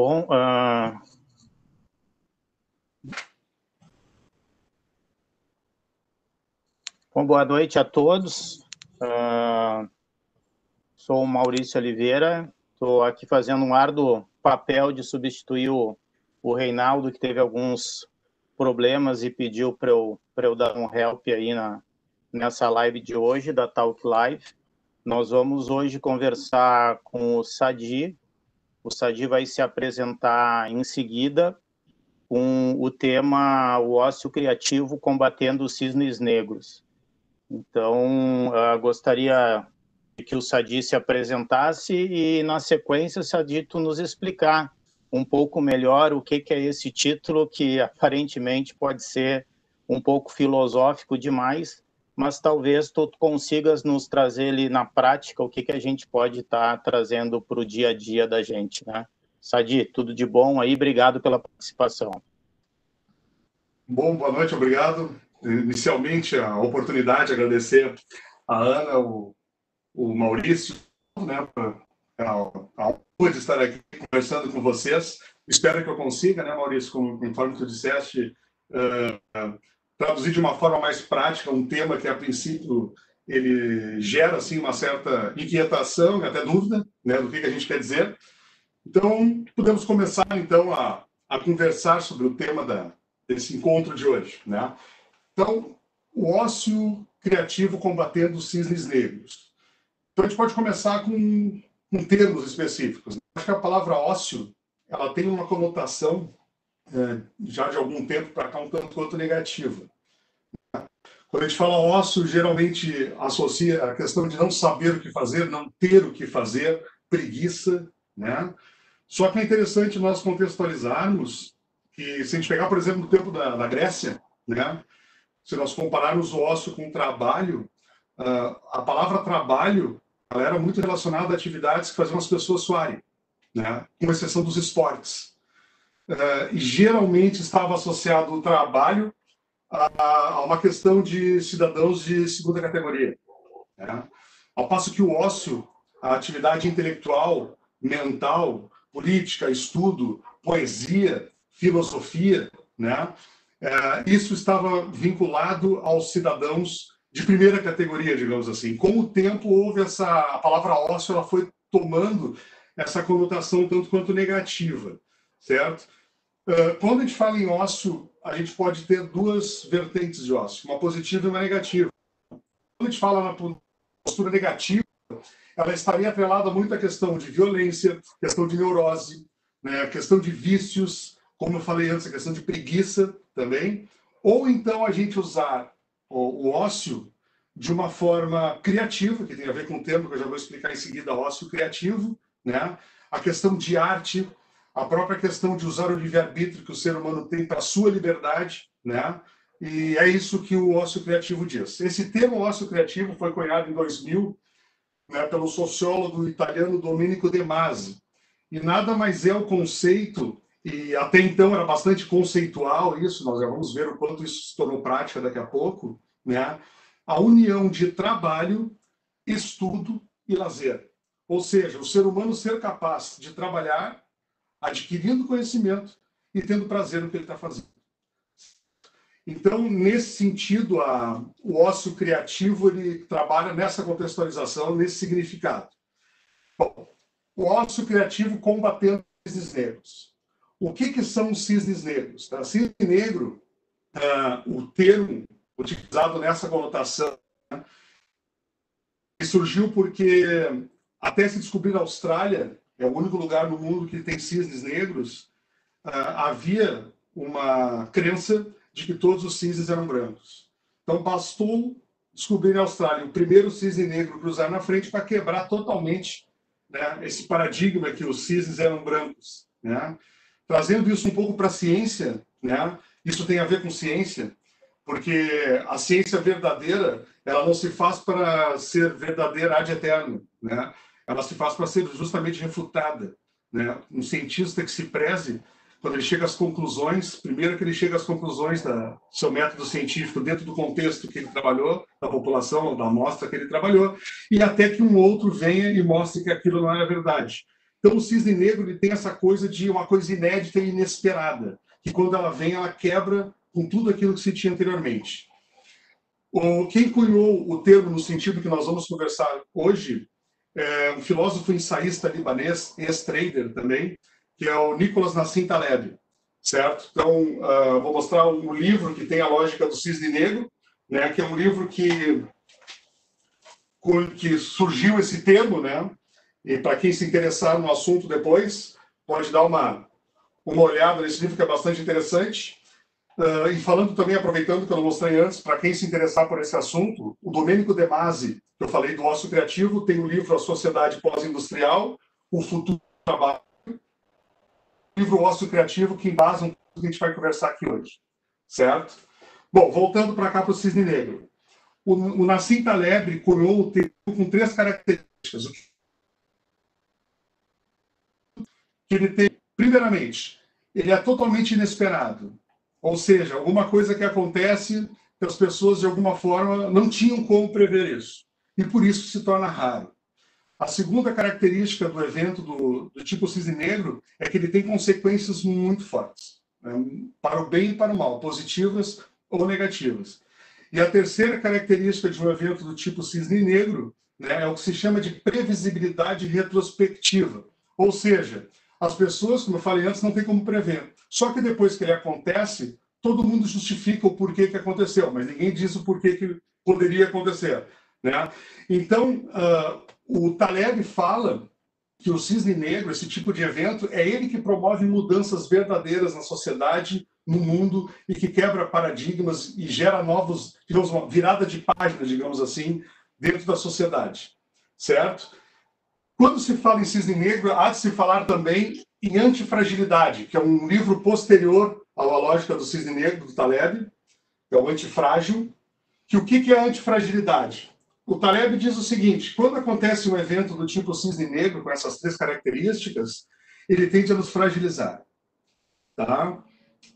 Bom, uh... Bom, boa noite a todos. Uh... Sou o Maurício Oliveira, estou aqui fazendo um árduo papel de substituir o, o Reinaldo, que teve alguns problemas e pediu para eu, eu dar um help aí na, nessa live de hoje, da Talk Live. Nós vamos hoje conversar com o Sadi. O Sadi vai se apresentar em seguida com o tema O ócio criativo combatendo os cisnes negros. Então, uh, gostaria que o Sadi se apresentasse e, na sequência, Sadi, tu nos explicar um pouco melhor o que, que é esse título, que aparentemente pode ser um pouco filosófico demais, mas talvez tu consigas nos trazer ele na prática o que, que a gente pode estar tá trazendo para o dia a dia da gente, né? Sadi, tudo de bom aí, obrigado pela participação. Bom, boa noite, obrigado. Inicialmente, a oportunidade, agradecer a Ana, o, o Maurício, né, a, a honra de estar aqui conversando com vocês. Espero que eu consiga, né, Maurício, conforme tu disseste, uh, traduzir de uma forma mais prática um tema que, a princípio, ele gera assim uma certa inquietação e até dúvida né, do que, a gente quer dizer. Então, podemos começar, então, a, a conversar sobre o tema da, desse encontro de hoje. Né? Então, o ócio criativo combatendo os cisnes negros. Então, a gente pode começar com, com termos específicos. Acho que a palavra ócio ela tem uma conotação já de algum tempo para cá um tanto quanto negativa. Quando a gente fala ócio, geralmente associa a questão de não saber o que fazer, não ter o que fazer, preguiça, né? Só que é interessante nós contextualizarmos que, se a gente pegar, por exemplo, o tempo da, da Grécia, né? Se nós compararmos o ócio com o trabalho, uh, a palavra trabalho ela era muito relacionada a atividades que faziam as pessoas suarem, né? com exceção dos esportes. Uh, e geralmente estava associado o trabalho a, a, uma questão de cidadãos de segunda categoria. Né? Ao passo que o ócio, a atividade intelectual, mental, política, estudo, poesia, filosofia, né? É, isso estava vinculado aos cidadãos de primeira categoria, digamos assim. Com o tempo houve essa a palavra ócio, ela foi tomando essa conotação tanto quanto negativa, certo? Uh, quando a gente fala em ócio, a gente pode ter duas vertentes de ócio, uma positiva e uma negativa. Quando a gente fala na postura negativa, ela estaria atrelada muito à questão de violência, questão de neurose, né, questão de vícios, como eu falei antes, a questão de preguiça também, ou então a gente usar o, o ócio de uma forma criativa, que tem a ver com o termo que eu já vou explicar em seguida, ócio criativo, né? a questão de arte, a própria questão de usar o livre-arbítrio que o ser humano tem para a sua liberdade, né? E é isso que o ócio criativo diz. Esse termo ócio criativo foi cunhado em 2000 né, pelo sociólogo italiano Domenico De Masi. E nada mais é o conceito, e até então era bastante conceitual isso, nós já vamos ver o quanto isso se tornou prática daqui a pouco, né? a união de trabalho, estudo e lazer. Ou seja, o ser humano ser capaz de trabalhar adquirindo conhecimento e tendo prazer no que ele está fazendo. Então, nesse sentido, a, o ócio criativo ele trabalha nessa contextualização, nesse significado. Bom, o ócio criativo combatendo os cisnes negros. O que, que são os cisnes negros? Tá? Cisne negro, uh, o termo utilizado nessa conotação, né, surgiu porque até se descobrir a Austrália, é o único lugar no mundo que tem cisnes negros, uh, havia uma crença de que todos os cisnes eram brancos. Então, bastou descobrir na Austrália o primeiro cisne negro cruzar na frente para quebrar totalmente né, esse paradigma que os cisnes eram brancos. Né? Trazendo isso um pouco para a ciência, né? isso tem a ver com ciência, porque a ciência verdadeira ela não se faz para ser verdadeira ad eterno, né? Ela se faz para ser justamente refutada. Né? Um cientista que se preze, quando ele chega às conclusões, primeiro que ele chega às conclusões do seu método científico dentro do contexto que ele trabalhou, da população, da amostra que ele trabalhou, e até que um outro venha e mostre que aquilo não era verdade. Então, o cisne negro ele tem essa coisa de uma coisa inédita e inesperada, que quando ela vem, ela quebra com tudo aquilo que se tinha anteriormente. O, quem cunhou o termo no sentido que nós vamos conversar hoje é um filósofo ensaísta libanês, ex-trader também, que é o Nicolas Nassim Taleb, certo? Então, uh, vou mostrar um livro que tem a lógica do cisne negro, né, que é um livro que que surgiu esse termo, né? E para quem se interessar no assunto depois, pode dar uma uma olhada nesse livro que é bastante interessante. Uh, e falando também, aproveitando que eu não mostrei antes, para quem se interessar por esse assunto, o Domênico De Masi, eu falei do ócio criativo, tem o livro A Sociedade Pós-Industrial, O Futuro do Trabalho, livro Ócio Criativo, que embasa um que a gente vai conversar aqui hoje, certo? Bom, voltando para cá para o Cisne Negro. O, o Nassim Taleb cunhou o termo com três características. Que ele tem, primeiramente, ele é totalmente inesperado. Ou seja, alguma coisa que acontece que as pessoas, de alguma forma, não tinham como prever isso. E por isso se torna raro. A segunda característica do evento do, do tipo cisne negro é que ele tem consequências muito fortes, né? para o bem e para o mal, positivas ou negativas. E a terceira característica de um evento do tipo cisne negro né, é o que se chama de previsibilidade retrospectiva. Ou seja, as pessoas, como eu falei antes, não tem como prever. Só que depois que ele acontece, todo mundo justifica o porquê que aconteceu, mas ninguém diz o porquê que poderia acontecer. Né? Então, uh, o Taleb fala que o cisne negro, esse tipo de evento, é ele que promove mudanças verdadeiras na sociedade, no mundo, e que quebra paradigmas e gera novos, digamos, uma virada de página, digamos assim, dentro da sociedade. Certo? Quando se fala em cisne negro, há de se falar também em Antifragilidade, que é um livro posterior à lógica do cisne negro, do Taleb, que é o Antifrágil. Que o que é antifragilidade? O Taleb diz o seguinte: quando acontece um evento do tipo cisne negro, com essas três características, ele tende a nos fragilizar. Tá?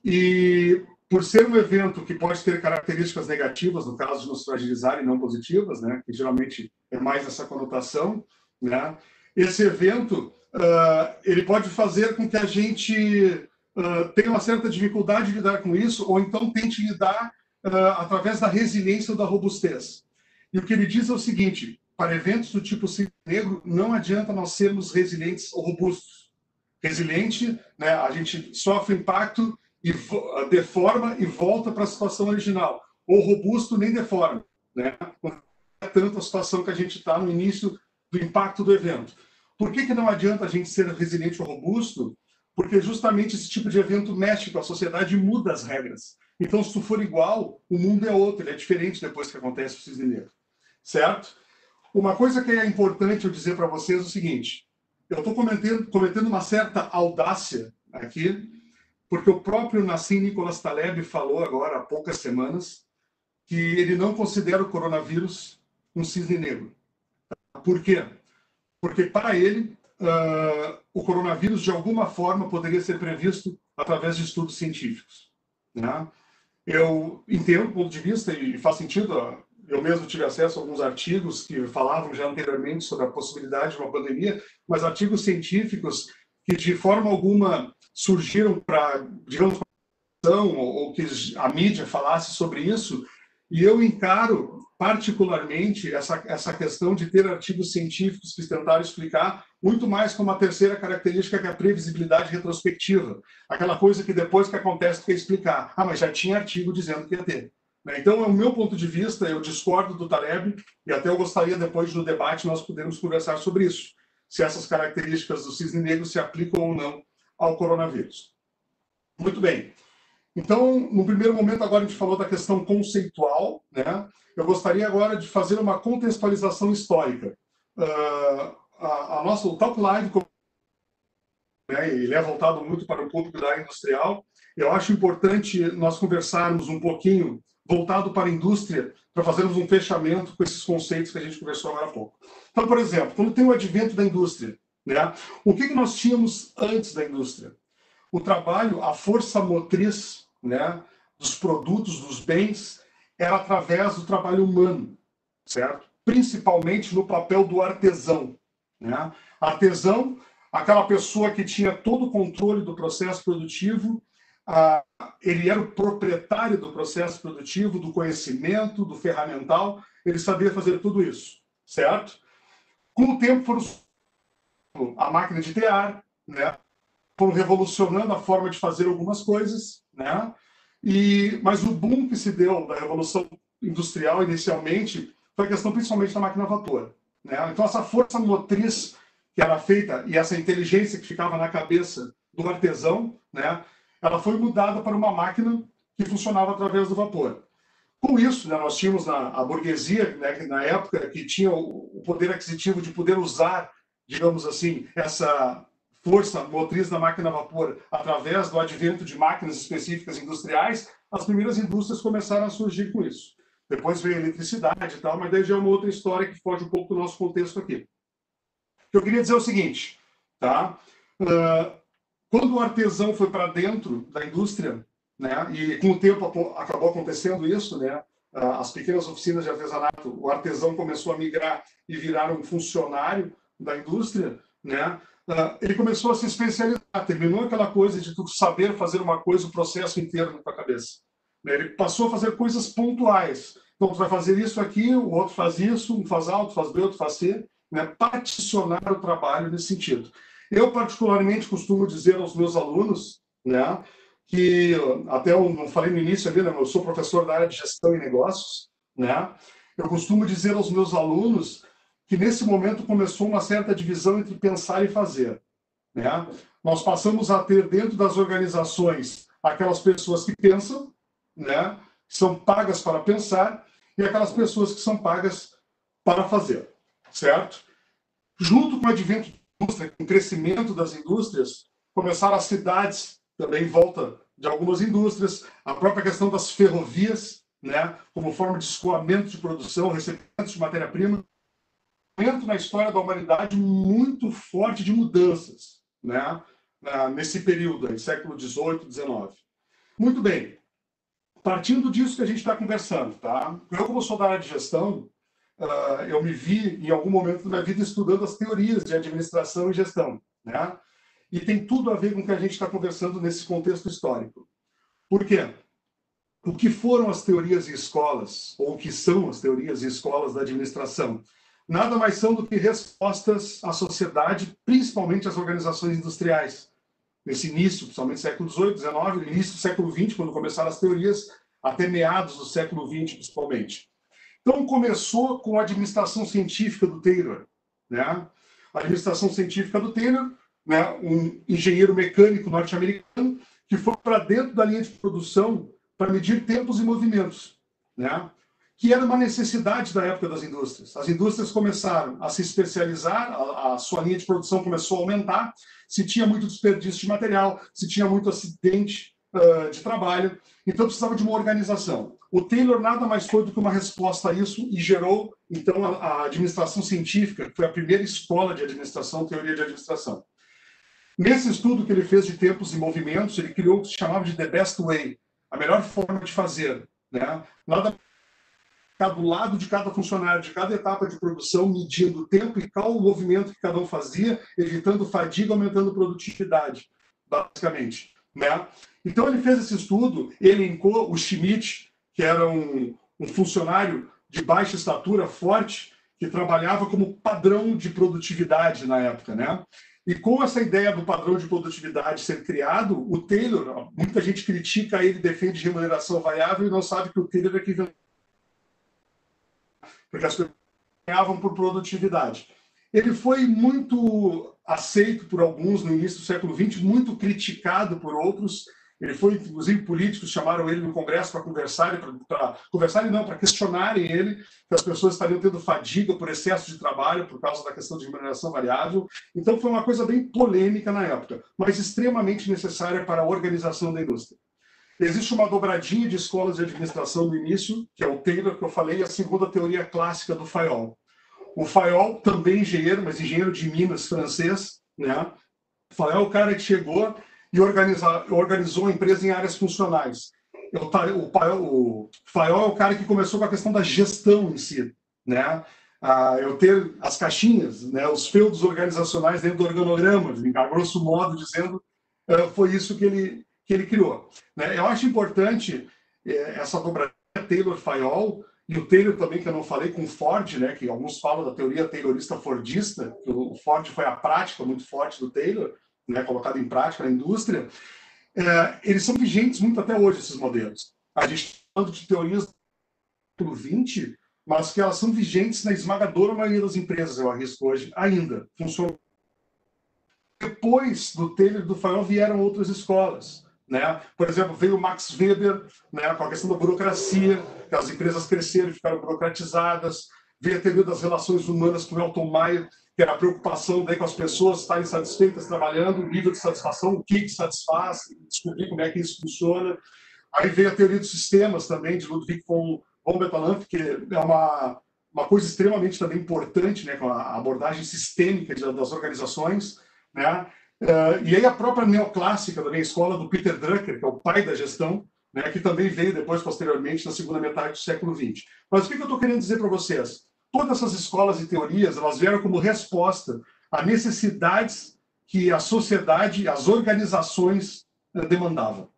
E por ser um evento que pode ter características negativas, no caso de nos fragilizar e não positivas, né, que geralmente é mais essa conotação, né, esse evento uh, ele pode fazer com que a gente uh, tenha uma certa dificuldade de lidar com isso, ou então tente lidar uh, através da resiliência ou da robustez. E o que ele diz é o seguinte: para eventos do tipo negro, não adianta nós sermos resilientes ou robustos. Resiliente, né, a gente sofre impacto e deforma e volta para a situação original. Ou robusto nem deforma, né? Não é tanto a situação que a gente está no início do impacto do evento. Por que, que não adianta a gente ser resiliente ou robusto? Porque justamente esse tipo de evento mexe com a sociedade e muda as regras. Então, se tu for igual, o mundo é outro, ele é diferente depois que acontece o cisne negro. Certo? Uma coisa que é importante eu dizer para vocês é o seguinte: eu estou cometendo, cometendo uma certa audácia aqui, porque o próprio Nassim Nicolas Taleb falou agora há poucas semanas que ele não considera o coronavírus um cisne negro. Por quê? porque para ele uh, o coronavírus de alguma forma poderia ser previsto através de estudos científicos. Né? Eu entendo o ponto de vista e faz sentido. Eu mesmo tive acesso a alguns artigos que falavam já anteriormente sobre a possibilidade de uma pandemia, mas artigos científicos que de forma alguma surgiram para, digamos, ou que a mídia falasse sobre isso, e eu encaro particularmente essa, essa questão de ter artigos científicos que tentaram explicar muito mais como a terceira característica que é a previsibilidade retrospectiva. Aquela coisa que depois que acontece tu quer explicar. Ah, mas já tinha artigo dizendo que ia ter. Né? Então, é o meu ponto de vista, eu discordo do Taleb e até eu gostaria depois no debate nós podermos conversar sobre isso. Se essas características do cisne negro se aplicam ou não ao coronavírus. Muito bem. Então, no primeiro momento, agora a gente falou da questão conceitual, né? Eu gostaria agora de fazer uma contextualização histórica. Uh, a, a, nossa, o Talk Live, né, ele é voltado muito para o público da área industrial. Eu acho importante nós conversarmos um pouquinho voltado para a indústria, para fazermos um fechamento com esses conceitos que a gente conversou agora há pouco. Então, por exemplo, quando tem o advento da indústria, né, o que, que nós tínhamos antes da indústria? O trabalho, a força motriz né, dos produtos, dos bens, era através do trabalho humano, certo? Principalmente no papel do artesão. Né? Artesão, aquela pessoa que tinha todo o controle do processo produtivo, ah, ele era o proprietário do processo produtivo, do conhecimento, do ferramental, ele sabia fazer tudo isso, certo? Com o tempo foram a máquina de tear, né? Foram revolucionando a forma de fazer algumas coisas, né? E mas o boom que se deu da revolução industrial inicialmente foi a questão principalmente da máquina a vapor, né? Então essa força motriz que era feita e essa inteligência que ficava na cabeça do artesão, né? Ela foi mudada para uma máquina que funcionava através do vapor. Com isso, né, nós tínhamos a burguesia, né, na época, que tinha o, o poder aquisitivo de poder usar, digamos assim, essa força motriz da máquina a vapor através do advento de máquinas específicas industriais, as primeiras indústrias começaram a surgir com isso. Depois veio a eletricidade e tal, mas daí já é uma outra história que foge um pouco do nosso contexto aqui. Eu queria dizer é o seguinte, tá? Uh, quando o artesão foi para dentro da indústria, né? E com o tempo acabou acontecendo isso, né? As pequenas oficinas de artesanato, o artesão começou a migrar e virar um funcionário da indústria, né? Ele começou a se especializar, terminou aquela coisa de tu saber fazer uma coisa, o processo inteiro na tua cabeça. Né? Ele passou a fazer coisas pontuais. Então, tu vai fazer isso aqui, o outro faz isso, um faz A, outro faz B, outro faz C, né? particionar o trabalho nesse sentido. Eu, particularmente, costumo dizer aos meus alunos, né, que até eu não falei no início ali, né, eu sou professor da área de gestão e negócios, né? Eu costumo dizer aos meus alunos que nesse momento começou uma certa divisão entre pensar e fazer, né? Nós passamos a ter dentro das organizações aquelas pessoas que pensam, né? Que são pagas para pensar e aquelas pessoas que são pagas para fazer, certo? Junto com o advento com o crescimento das indústrias, começaram as cidades também em volta de algumas indústrias, a própria questão das ferrovias, né, como forma de escoamento de produção, recebimento de matéria-prima, momento na história da humanidade muito forte de mudanças, né, nesse período, aí, século XVIII, XIX. Muito bem. Partindo disso que a gente está conversando, tá? Eu, como sou da área de gestão, uh, eu me vi em algum momento da minha vida estudando as teorias de administração e gestão, né? e tem tudo a ver com o que a gente está conversando nesse contexto histórico. Por quê? O que foram as teorias e escolas, ou o que são as teorias e escolas da administração? Nada mais são do que respostas à sociedade, principalmente às organizações industriais. Nesse início, principalmente século XVIII, XIX, início do século XX, quando começaram as teorias, até meados do século XX, principalmente. Então, começou com a administração científica do Taylor. Né? A administração científica do Taylor né, um engenheiro mecânico norte-americano que foi para dentro da linha de produção para medir tempos e movimentos, né? que era uma necessidade da época das indústrias. As indústrias começaram a se especializar, a, a, sua linha de produção começou a aumentar, se tinha muito desperdício de material, se tinha muito acidente uh, de trabalho, então precisava de uma organização. O Taylor nada mais foi do que uma resposta a isso e gerou, então, a, a administração científica, que foi a primeira escola de administração, teoria de administração. Nesse estudo que ele fez de tempos e movimentos, ele criou o que se chamava de The Best Way, a melhor forma de fazer. Né? Nada do lado de cada funcionário, de cada etapa de produção, medindo o tempo e qual o movimento que cada um fazia, evitando fadiga, aumentando produtividade, basicamente. Né? Então ele fez esse estudo, elencou o Schmidt, que era um, um funcionário de baixa estatura, forte, que trabalhava como padrão de produtividade na época, né? E com essa ideia do padrão de produtividade ser criado, o Taylor, muita gente critica ele, defende remuneração variável e não sabe que o Taylor é que porque as pessoas ganhavam por produtividade. Ele foi muito aceito por alguns no início do século XX, muito criticado por outros, ele foi, inclusive, políticos chamaram ele no Congresso para conversar, para conversarem não, para questionarem ele, que as pessoas estariam tendo fadiga por excesso de trabalho, por causa da questão de remuneração variável. Então, foi uma coisa bem polêmica na época, mas extremamente necessária para a organização da indústria. Existe uma dobradinha de escolas de administração no início, que é o Taylor, que eu falei, a segunda teoria clássica do Fayol. O Fayol, também engenheiro, mas engenheiro de Minas, francês, né? O Fayol é o cara que chegou e organizar, organizou a empresa em áreas funcionais. O, o, o Faiol é o cara que começou com a questão da gestão em si. Né? ah, eu ter as caixinhas, né, os feudos organizacionais dentro do organograma, a grosso modo dizendo, uh, foi isso que ele, que ele criou. Né? Eu acho importante essa dobradinha Taylor-Fayol, e o Taylor também, que eu não falei, com Ford, né, que alguns falam da teoria taylorista-fordista, o Ford foi a prática muito forte do Taylor, né, colocada em prática na indústria, é, eles são vigentes muito até hoje, esses modelos. A gente está falando de teorias do século XX, mas que elas são vigentes na esmagadora maioria das empresas, eu arrisco hoje, ainda. Funcionam. Depois do Taylor e do Fayol vieram outras escolas. Né? Por exemplo, veio o Max Weber né, com a questão da burocracia, que as empresas cresceram e ficaram burocratizadas. Veio a teoria das relações humanas com o Elton Mayer, que era a preocupação daí com as pessoas estarem satisfeitas trabalhando, o nível de satisfação, o que, que satisfaz, descobrir como é que isso funciona. Aí veio a teoria dos sistemas também, de Ludwig von, von Betalanff, que é uma, uma coisa extremamente também importante, né, com a abordagem sistêmica das organizações, né? Uh, e aí a própria neoclássica também, a escola do Peter Drucker, que é o pai da gestão, né, que também veio depois, posteriormente, na segunda metade do século XX. Mas o que, que eu estou querendo dizer para vocês? Todas essas escolas e teorias, elas vieram como resposta a necessidades que a sociedade, as organizações uh, demandavam,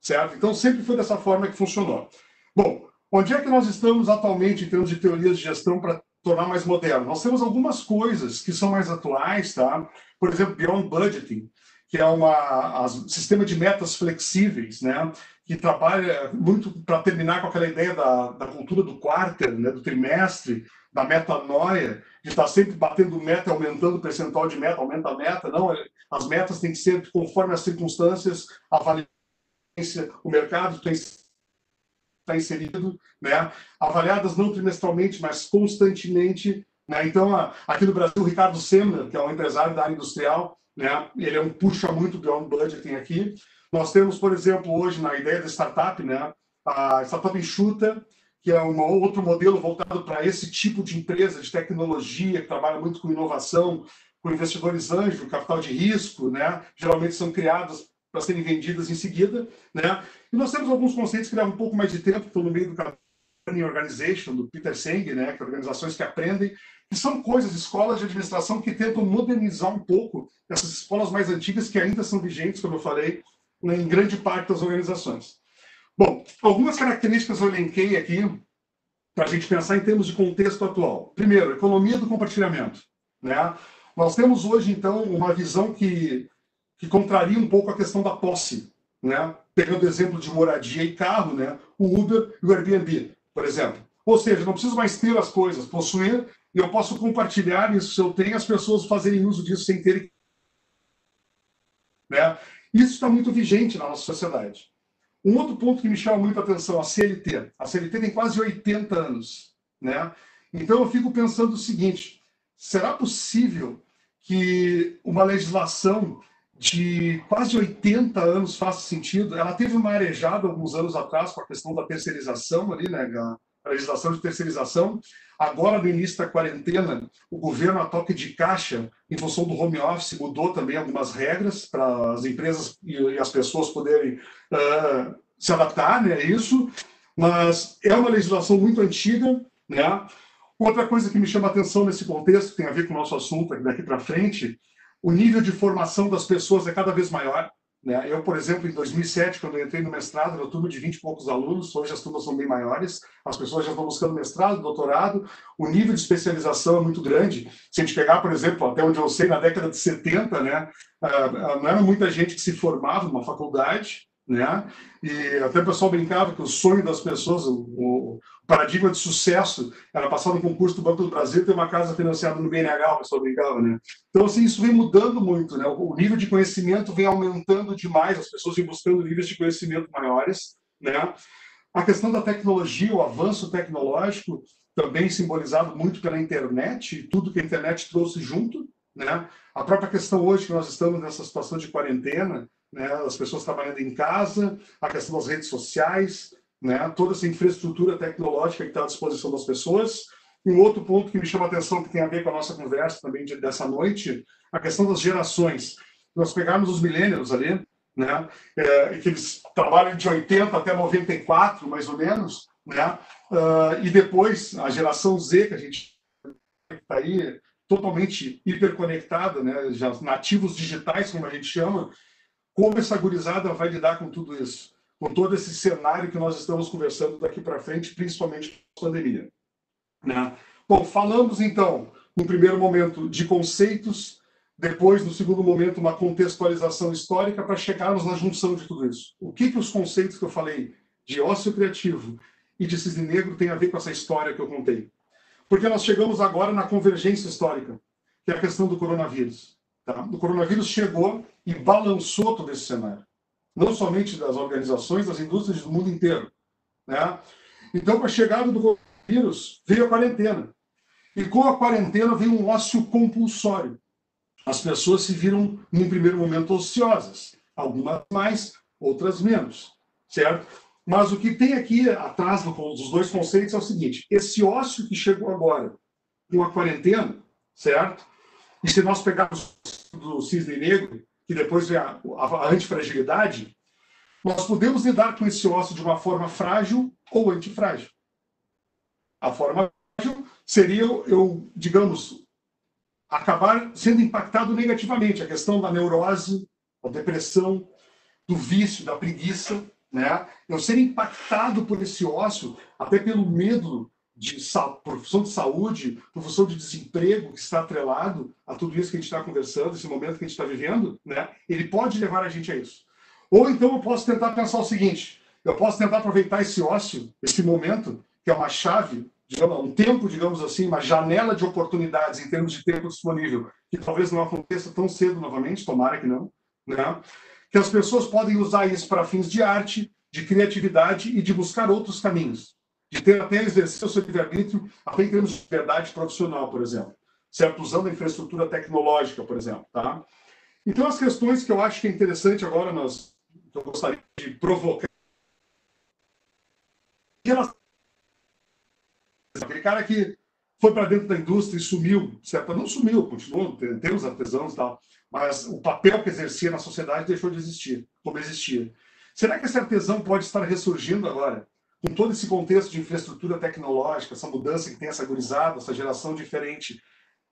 certo? Então, sempre foi dessa forma que funcionou. Bom, onde é que nós estamos atualmente em termos de teorias de gestão para tornar mais moderno? Nós temos algumas coisas que são mais atuais, tá? por exemplo, Beyond Budgeting, que é um sistema de metas flexíveis, né, que trabalha muito para terminar com aquela ideia da, da cultura do quarter, né, do trimestre, da metanoia, de estar sempre batendo meta, aumentando o percentual de meta, aumenta a meta. Não, as metas têm que ser conforme as circunstâncias, a valência, o mercado tem está inserido, né? avaliadas não trimestralmente, mas constantemente né? Então, aqui no Brasil, o Ricardo Semler, que é um empresário da área industrial, né? ele é um puxa muito beyond budgeting aqui. Nós temos, por exemplo, hoje na ideia da startup, né? a startup enxuta, que é um outro modelo voltado para esse tipo de empresa de tecnologia, que trabalha muito com inovação, com investidores anjos, capital de risco, né? geralmente são criados para serem vendidas em seguida. Né? E nós temos alguns conceitos que levam um pouco mais de tempo, estão no meio do Learning Organization, do Peter Senge, né? que é organizações que aprendem que são coisas, escolas de administração que tentam modernizar um pouco essas escolas mais antigas que ainda são vigentes, como eu falei, em grande parte das organizações. Bom, algumas características eu elenquei aqui para a gente pensar em termos de contexto atual. Primeiro, economia do compartilhamento. Né? Nós temos hoje, então, uma visão que, que contraria um pouco a questão da posse. Né? Pegando o exemplo de moradia e carro, né? o Uber e o Airbnb, por exemplo. Ou seja, não preciso mais ter as coisas, possuir, e eu posso compartilhar isso se eu tenho, as pessoas fazerem uso disso sem terem. Né? Isso está muito vigente na nossa sociedade. Um outro ponto que me chama muito a atenção, a CLT. A CLT tem quase 80 anos. Né? Então eu fico pensando o seguinte: será possível que uma legislação de quase 80 anos faça sentido? Ela teve uma arejada alguns anos atrás com a questão da terceirização ali, né? A legislação de terceirização, Agora, no início da quarentena, o governo, a toque de caixa, em função do home office, mudou também algumas regras para as empresas e as pessoas poderem uh, se adaptar né, a isso, mas é uma legislação muito antiga. Né? Outra coisa que me chama atenção nesse contexto, tem a ver com o nosso assunto daqui para frente, o nível de formação das pessoas é cada vez maior. Né? Eu, por exemplo, em 2007, quando eu entrei no mestrado, era turma de 20 e poucos alunos, hoje as turmas são bem maiores, as pessoas já estão buscando mestrado, doutorado, o nível de especialização é muito grande. Se a gente pegar, por exemplo, até onde eu sei, na década de 70, né, ah, ah, não era muita gente que se formava numa faculdade, né? E até o pessoal brincava que o sonho das pessoas, o, paradigma de sucesso era passar no concurso do Banco do Brasil ter uma casa financiada no BNH, o pessoal brincava, né? Então, assim, isso vem mudando muito, né? O nível de conhecimento vem aumentando demais, as pessoas vêm buscando níveis de conhecimento maiores, né? A questão da tecnologia, o avanço tecnológico, também simbolizado muito pela internet, e tudo que a internet trouxe junto, né? A própria questão hoje que nós estamos nessa situação de quarentena, né? As pessoas trabalhando em casa, a questão das redes sociais, né? toda essa infraestrutura tecnológica que está à disposição das pessoas. Um outro ponto que me chama a atenção, que tem a ver com a nossa conversa também de, dessa noite, a questão das gerações. Nós pegarmos os millennials ali, né? É, que eles trabalham de 80 até 94, mais ou menos, né? Uh, e depois a geração Z, que a gente está aí totalmente hiperconectada, né, já nativos digitais, como a gente chama, como essa gurizada vai lidar com tudo isso? Com todo esse cenário que nós estamos conversando daqui para frente, principalmente pandemia. Né? Bom, falamos então, no primeiro momento, de conceitos, depois, no segundo momento, uma contextualização histórica para chegarmos na junção de tudo isso. O que, que os conceitos que eu falei de ócio criativo e de cisne negro têm a ver com essa história que eu contei? Porque nós chegamos agora na convergência histórica, que é a questão do coronavírus. Tá? O coronavírus chegou e balançou todo esse cenário. Não somente das organizações, das indústrias do mundo inteiro. Né? Então, com a chegada do coronavírus, veio a quarentena. E com a quarentena veio um ócio compulsório as pessoas se viram, num primeiro momento, ociosas. Algumas mais, outras menos, certo? Mas o que tem aqui atrás dos dois conceitos é o seguinte: esse ócio que chegou agora, com a quarentena, certo? E se nós pegarmos do cisne negro, que depois vem a, a antifragilidade, nós podemos lidar com esse ócio de uma forma frágil ou antifrágil. A forma frágil seria, eu, digamos, acabar sendo impactado negativamente. A questão da neurose, da depressão, do vício, da preguiça, né? Eu ser impactado por esse ócio, até pelo medo de função de saúde, função de desemprego que está atrelado a tudo isso que a gente está conversando, esse momento que a gente está vivendo, né? Ele pode levar a gente a isso. Ou então eu posso tentar pensar o seguinte: eu posso tentar aproveitar esse ócio, esse momento, que é uma chave digamos, um tempo, digamos assim, uma janela de oportunidades em termos de tempo disponível, que talvez não aconteça tão cedo novamente, tomara que não, né? que as pessoas podem usar isso para fins de arte, de criatividade e de buscar outros caminhos, de ter até exercer o seu livre-arbítrio, até em termos de liberdade profissional, por exemplo, certo? Usando a infraestrutura tecnológica, por exemplo, tá? Então, as questões que eu acho que é interessante agora, nós, eu gostaria de provocar, Aquele cara que foi para dentro da indústria e sumiu, certo? Não sumiu, continuou, tem os artesãos e tal, mas o papel que exercia na sociedade deixou de existir, como existia. Será que esse artesão pode estar ressurgindo agora? Com todo esse contexto de infraestrutura tecnológica, essa mudança que tem essa gurizada, essa geração diferente,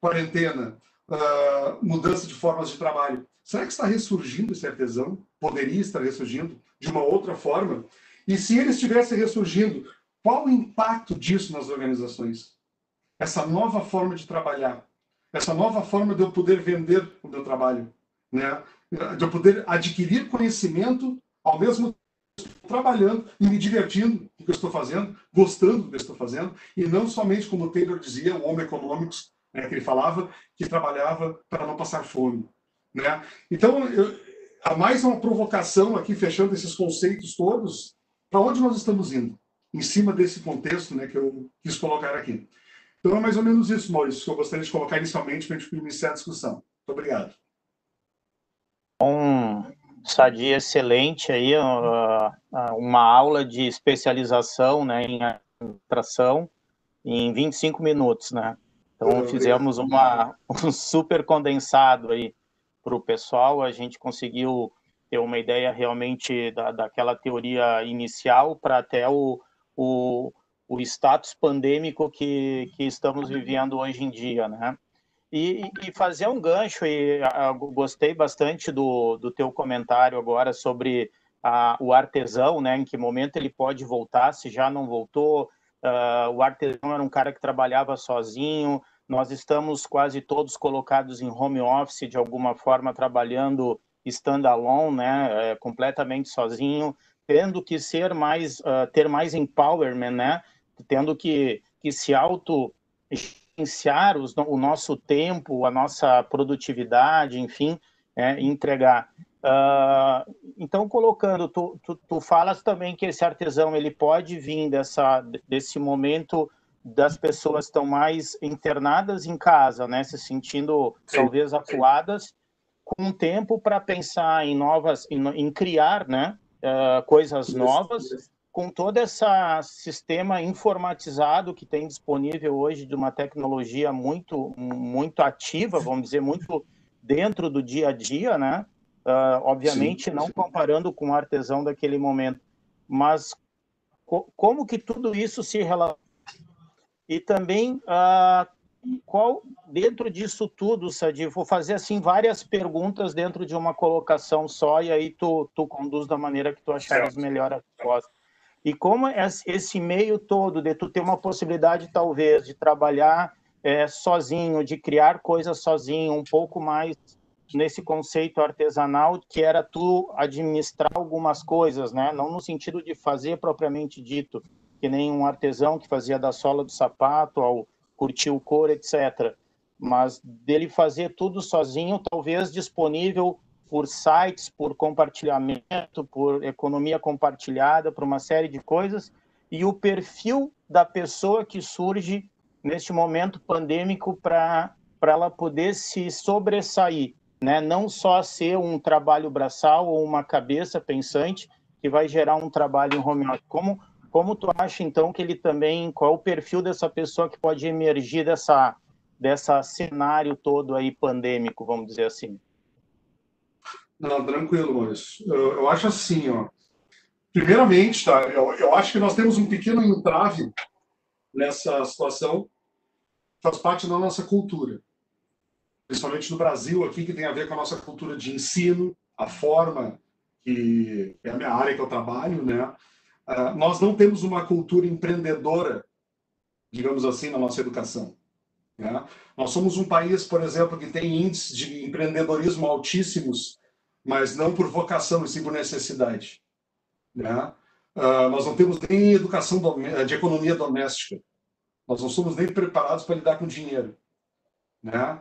quarentena, uh, mudança de formas de trabalho. Será que está ressurgindo esse artesão? Poderia estar ressurgindo de uma outra forma? E se ele estivesse ressurgindo, qual o impacto disso nas organizações? Essa nova forma de trabalhar, essa nova forma de eu poder vender o meu trabalho, né? de eu poder adquirir conhecimento ao mesmo tempo trabalhando e me divertindo com o que eu estou fazendo, gostando do que eu estou fazendo, e não somente como o Taylor dizia, o homem econômico, né, que ele falava, que trabalhava para não passar fome. Né? Então, eu, há mais uma provocação aqui, fechando esses conceitos todos, para onde nós estamos indo? em cima desse contexto né, que eu quis colocar aqui. Então é mais ou menos isso, Maurício, que eu gostaria de colocar inicialmente para a gente iniciar a discussão. Muito obrigado. Um sadia excelente aí, uma aula de especialização né, em administração em 25 minutos, né? Então fizemos uma, um super condensado aí para o pessoal, a gente conseguiu ter uma ideia realmente da, daquela teoria inicial para até o, o, o status pandêmico que, que estamos vivendo hoje em dia, né? E, e fazer um gancho, e gostei bastante do, do teu comentário agora sobre a, o artesão, né? Em que momento ele pode voltar, se já não voltou. Uh, o artesão era um cara que trabalhava sozinho, nós estamos quase todos colocados em home office, de alguma forma, trabalhando standalone, né? É, completamente sozinho tendo que ser mais, uh, ter mais empowerment, né? Tendo que, que se auto gerenciar o nosso tempo, a nossa produtividade, enfim, é, entregar. Uh, então, colocando, tu, tu, tu, falas também que esse artesão ele pode vir dessa, desse momento das pessoas estão mais internadas em casa, né, se sentindo sim, talvez acuadas, com tempo para pensar em novas, em, em criar, né, uh, coisas novas, com todo esse sistema informatizado que tem disponível hoje de uma tecnologia muito, muito ativa, vamos dizer, muito dentro do dia a dia, né? Uh, obviamente sim, não sim. comparando com o artesão daquele momento, mas co como que tudo isso se relaciona? E também uh, qual dentro disso tudo, Sadi, vou fazer assim várias perguntas dentro de uma colocação só e aí tu, tu conduz da maneira que tu achares melhor a resposta. E como esse meio todo de tu ter uma possibilidade talvez de trabalhar é, sozinho, de criar coisas sozinho, um pouco mais nesse conceito artesanal que era tu administrar algumas coisas, né? Não no sentido de fazer propriamente dito, que nem um artesão que fazia da sola do sapato ao curtir o couro, etc. Mas dele fazer tudo sozinho, talvez disponível por sites, por compartilhamento, por economia compartilhada, por uma série de coisas, e o perfil da pessoa que surge neste momento pandêmico para ela poder se sobressair, né? não só ser um trabalho braçal ou uma cabeça pensante que vai gerar um trabalho em home office. Como, como tu acha, então, que ele também, qual é o perfil dessa pessoa que pode emergir dessa, dessa cenário todo aí pandêmico, vamos dizer assim? Não, tranquilo, Maurício. Eu, eu acho assim, ó. Primeiramente, tá, eu, eu acho que nós temos um pequeno entrave nessa situação, faz parte da nossa cultura. Principalmente no Brasil, aqui, que tem a ver com a nossa cultura de ensino, a forma que é a minha área que eu trabalho, né? Uh, nós não temos uma cultura empreendedora, digamos assim, na nossa educação. Né? Nós somos um país, por exemplo, que tem índices de empreendedorismo altíssimos, mas não por vocação, e sim por necessidade. Né? Uh, nós não temos nem educação de economia doméstica. Nós não somos nem preparados para lidar com dinheiro. Né?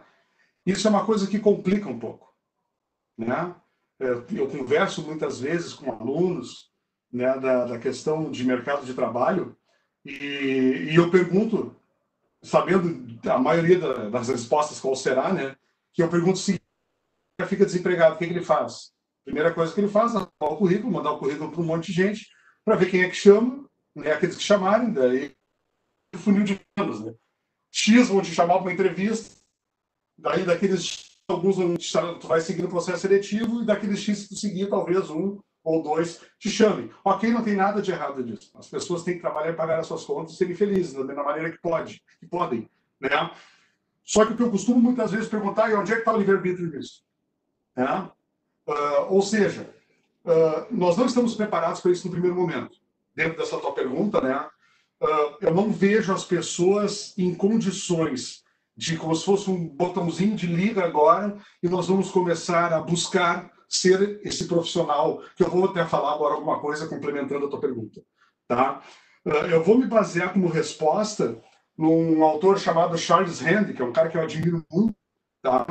Isso é uma coisa que complica um pouco. Né? Eu, eu converso muitas vezes com alunos né, da, da questão de mercado de trabalho, e, e eu pergunto, sabendo a maioria da, das respostas qual será, né, que eu pergunto se fica desempregado, o que, que ele faz? Primeira coisa que ele faz é mandar o currículo, mandar o currículo para um monte de gente, para ver quem é que chama, né, aqueles que chamarem, daí funil de vendas. Né? X vão te chamar para uma entrevista, daí daqueles alguns tu vai seguir o processo seletivo, e daqueles X que tu seguir, talvez um ou dois te chamem. Ok, não tem nada de errado disso. As pessoas têm que trabalhar e pagar as suas contas e serem felizes, da maneira que pode, que podem. Né? Só que o que eu costumo muitas vezes perguntar é onde é que está o livre-arbítrio disso? Né? Uh, ou seja, uh, nós não estamos preparados para isso no primeiro momento. Dentro dessa tua pergunta, né? Uh, eu não vejo as pessoas em condições de como se fosse um botãozinho de liga agora e nós vamos começar a buscar ser esse profissional, que eu vou até falar agora alguma coisa complementando a tua pergunta. Tá? Eu vou me basear como resposta num autor chamado Charles Hand, que é um cara que eu admiro muito, tá?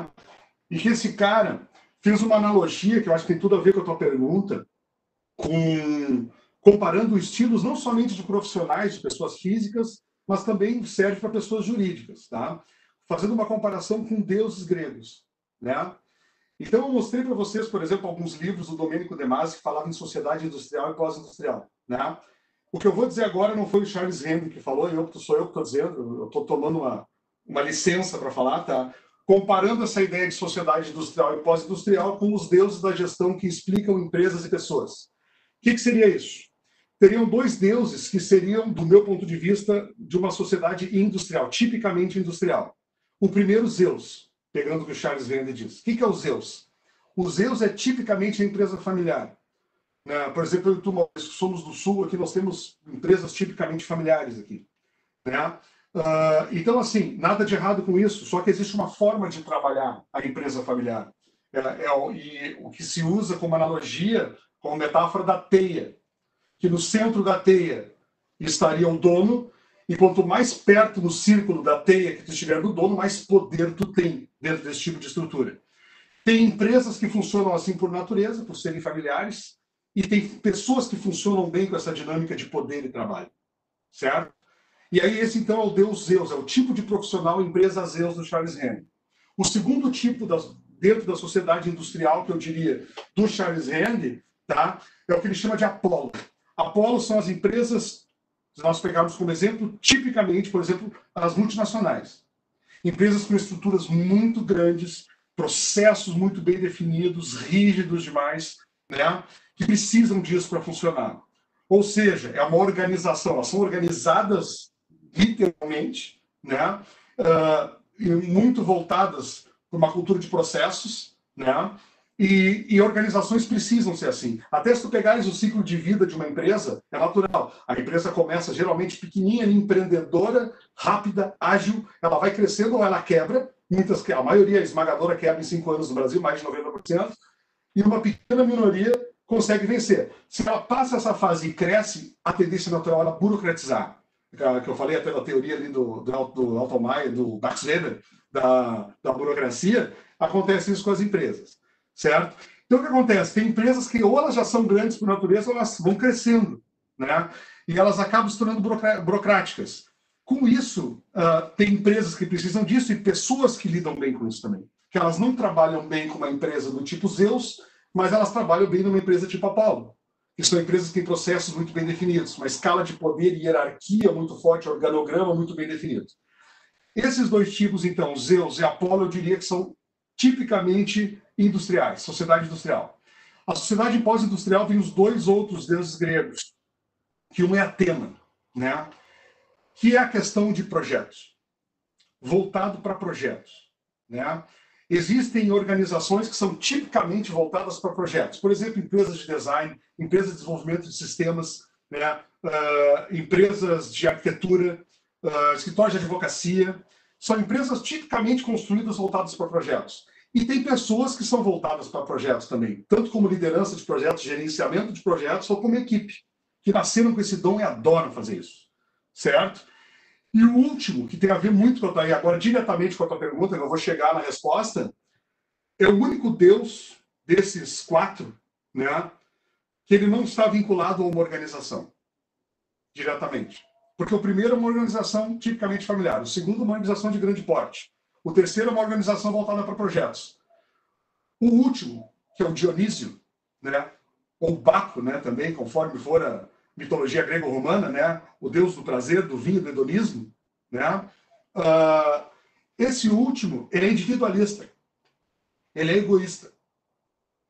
e que esse cara fez uma analogia que eu acho que tem tudo a ver com a tua pergunta, com comparando estilos não somente de profissionais, de pessoas físicas, mas também serve para pessoas jurídicas, tá? Fazendo uma comparação com deuses gregos, né? Então, eu mostrei para vocês, por exemplo, alguns livros do Domênico De Masi que falavam em sociedade industrial e pós-industrial. Né? O que eu vou dizer agora não foi o Charles Henry que falou, eu, sou eu que estou dizendo, eu estou tomando uma, uma licença para falar, tá? Comparando essa ideia de sociedade industrial e pós-industrial com os deuses da gestão que explicam empresas e pessoas. O que, que seria isso? Teriam dois deuses que seriam, do meu ponto de vista, de uma sociedade industrial, tipicamente industrial. O primeiro, Zeus, pegando o que o Charles Vende diz. O que é o Zeus? O Zeus é tipicamente a empresa familiar. Né? Por exemplo, eu e tu, somos do Sul, aqui nós temos empresas tipicamente familiares aqui. Né? Uh, então, assim, nada de errado com isso, só que existe uma forma de trabalhar a empresa familiar. É, é, e o que se usa como analogia, como metáfora da teia, que no centro da teia estaria o dono, e quanto mais perto no círculo da teia que tu estiver do dono, mais poder tu tem dentro desse tipo de estrutura. Tem empresas que funcionam assim por natureza, por serem familiares, e tem pessoas que funcionam bem com essa dinâmica de poder e trabalho. Certo? E aí esse então é o Deus Zeus, é o tipo de profissional empresa Zeus do Charles Henry. O segundo tipo das, dentro da sociedade industrial que eu diria do Charles Henry, tá? É o que ele chama de Apolo. Apolo são as empresas se nós pegarmos como exemplo, tipicamente, por exemplo, as multinacionais. Empresas com estruturas muito grandes, processos muito bem definidos, rígidos demais, né, que precisam disso para funcionar. Ou seja, é uma organização, elas são organizadas literalmente, né, uh, muito voltadas para uma cultura de processos, né? E, e, organizações precisam ser assim. Até se tu pegares o ciclo de vida de uma empresa, é natural. A empresa começa geralmente pequenininha, empreendedora, rápida, ágil, ela vai crescendo ou ela quebra. Muitas, a maioria esmagadora quebra em cinco anos no Brasil, mais de 90%, e uma pequena minoria consegue vencer. Se ela passa essa fase e cresce, a tendência natural é burocratizar. Que eu falei até teoria ali do, do, do do Max Weber, da, da burocracia, acontece isso com as empresas certo? Então, o que acontece? Tem empresas que ou elas já são grandes por natureza ou elas vão crescendo, né? E elas acabam se tornando burocráticas. Com isso, uh, tem empresas que precisam disso e pessoas que lidam bem com isso também. Que elas não trabalham bem com uma empresa do tipo Zeus, mas elas trabalham bem numa empresa tipo Apollo. Que são empresas que têm processos muito bem definidos, uma escala de poder e hierarquia muito forte, organograma muito bem definido. Esses dois tipos, então, Zeus e Apollo, eu diria que são tipicamente industriais, sociedade industrial. A sociedade pós-industrial tem os dois outros deuses gregos, que um é Atena, né? que é a questão de projetos, voltado para projetos. Né? Existem organizações que são tipicamente voltadas para projetos, por exemplo, empresas de design, empresas de desenvolvimento de sistemas, né? Uh, empresas de arquitetura, uh, escritórios de advocacia, são empresas tipicamente construídas voltadas para projetos. E tem pessoas que são voltadas para projetos também, tanto como liderança de projetos, gerenciamento de projetos, ou como equipe, que nasceram com esse dom e adoram fazer isso. Certo? E o último, que tem a ver muito com a agora diretamente com a tua pergunta, que eu vou chegar na resposta, é o único Deus desses quatro, né, que ele não está vinculado a uma organização diretamente. Porque o primeiro é uma organização tipicamente familiar, o segundo é uma organização de grande porte. O terceiro é uma organização voltada para projetos. O último, que é o Dionísio, né? ou Baco, né? também, conforme for a mitologia grego-romana, né? o deus do prazer, do vinho, do hedonismo. Né? Uh, esse último, ele é individualista. Ele é egoísta.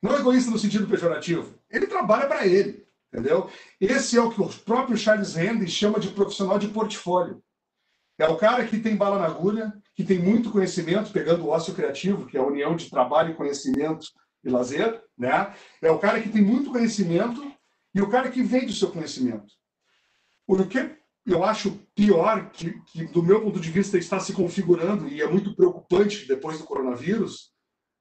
Não é egoísta no sentido pejorativo. Ele trabalha para ele. Entendeu? Esse é o que o próprio Charles Randy chama de profissional de portfólio. É o cara que tem bala na agulha, que tem muito conhecimento, pegando o ócio criativo, que é a união de trabalho, conhecimento e lazer, né? É o cara que tem muito conhecimento e o cara que vende o seu conhecimento. O que eu acho pior, que, que do meu ponto de vista está se configurando e é muito preocupante depois do coronavírus,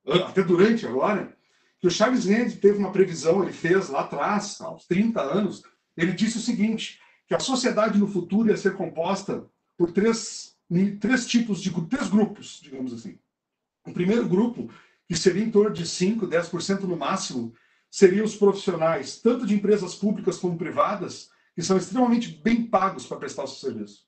até durante agora, que o Charles Rand teve uma previsão, ele fez lá atrás, aos 30 anos, ele disse o seguinte, que a sociedade no futuro ia ser composta por três, três tipos de três grupos, digamos assim. O primeiro grupo, que seria em torno de 5, 10% no máximo, seriam os profissionais, tanto de empresas públicas como privadas, que são extremamente bem pagos para prestar o seu serviço.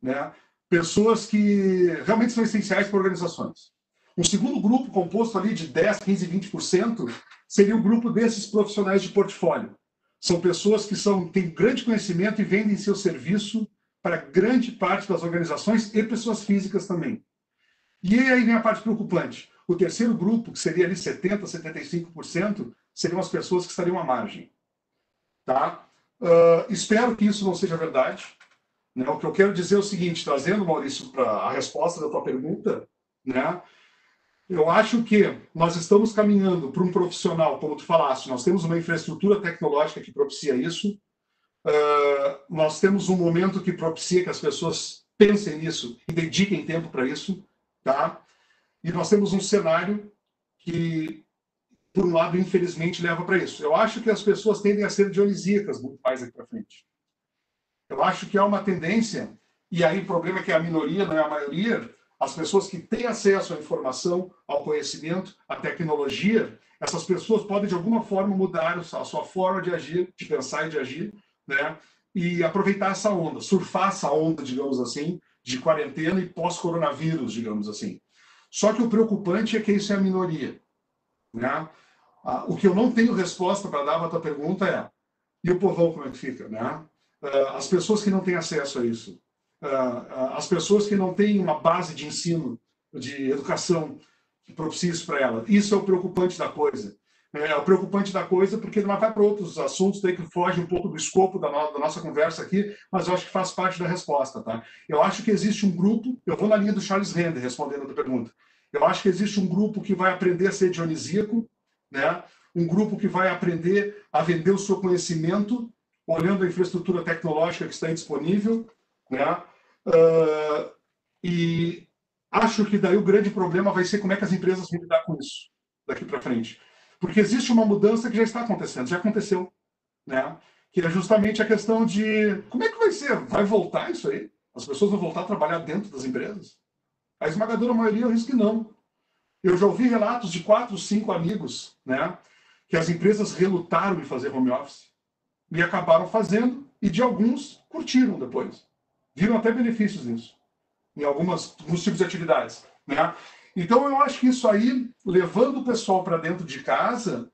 Né? Pessoas que realmente são essenciais para organizações. Um segundo grupo, composto ali de 10, 15, 20%, seria o grupo desses profissionais de portfólio. São pessoas que são, têm grande conhecimento e vendem seu serviço para grande parte das organizações e pessoas físicas também. E aí vem a parte preocupante. O terceiro grupo, que seria ali 70%, 75%, seriam as pessoas que estariam à margem. Tá? Uh, espero que isso não seja verdade. Né? O que eu quero dizer é o seguinte, trazendo, Maurício, para a resposta da tua pergunta, né? eu acho que nós estamos caminhando para um profissional, como tu falaste, nós temos uma infraestrutura tecnológica que propicia isso, Uh, nós temos um momento que propicia que as pessoas pensem nisso e dediquem tempo para isso, tá? E nós temos um cenário que, por um lado, infelizmente, leva para isso. Eu acho que as pessoas tendem a ser dionisíacas muito mais aqui para frente. Eu acho que há uma tendência, e aí o problema é que a minoria, não é a maioria, as pessoas que têm acesso à informação, ao conhecimento, à tecnologia, essas pessoas podem, de alguma forma, mudar a sua forma de agir, de pensar e de agir, né? E aproveitar essa onda, surfar essa onda, digamos assim, de quarentena e pós-coronavírus, digamos assim. Só que o preocupante é que isso é a minoria, né? O que eu não tenho resposta para dar para a tua pergunta é: e o povão como é que fica, né? Ah, as pessoas que não têm acesso a isso, ah, ah, as pessoas que não têm uma base de ensino, de educação que propicie isso para ela. Isso é o preocupante da coisa. É, o preocupante da coisa, porque não vai para outros assuntos daí que foge um pouco do escopo da, no, da, nossa conversa aqui, mas eu acho que faz parte da resposta, tá? Eu acho que existe um grupo, eu vou na linha do Charles Render respondendo a pergunta. Eu acho que existe um grupo que vai aprender a ser dionisíaco, né? Um grupo que vai aprender a vender o seu conhecimento, olhando a infraestrutura tecnológica que está disponível, né? Uh, e acho que daí o grande problema vai ser como é que as empresas vão lidar com isso daqui para frente porque existe uma mudança que já está acontecendo, já aconteceu, né? Que é justamente a questão de como é que vai ser? Vai voltar isso aí? As pessoas vão voltar a trabalhar dentro das empresas? A esmagadora maioria eu risco que não. Eu já ouvi relatos de quatro, cinco amigos, né? Que as empresas relutaram em fazer home office e acabaram fazendo, e de alguns curtiram depois. Viram até benefícios nisso, em algumas, alguns tipos de atividades. Né? Então, eu acho que isso aí, levando o pessoal para dentro de casa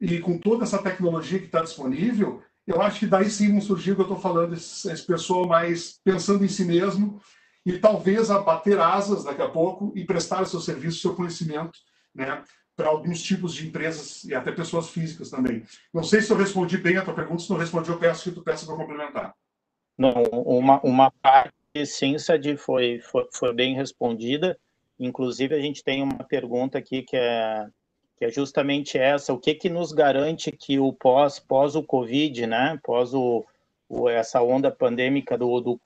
e com toda essa tecnologia que está disponível, eu acho que daí sim vão surgir o que eu estou falando, esse, pessoal mais pensando em si mesmo e talvez abater asas daqui a pouco e prestar o seu serviço, o seu conhecimento, né, para alguns tipos de empresas e até pessoas físicas também. Não sei se eu respondi bem a tua pergunta, se não respondi, eu peço que tu peça para complementar. Não, uma, uma parte sim, Sadi, foi, foi, foi bem respondida. Inclusive, a gente tem uma pergunta aqui que é, que é justamente essa: o que, que nos garante que o pós, pós o Covid, né, pós o, o essa onda pandêmica do, do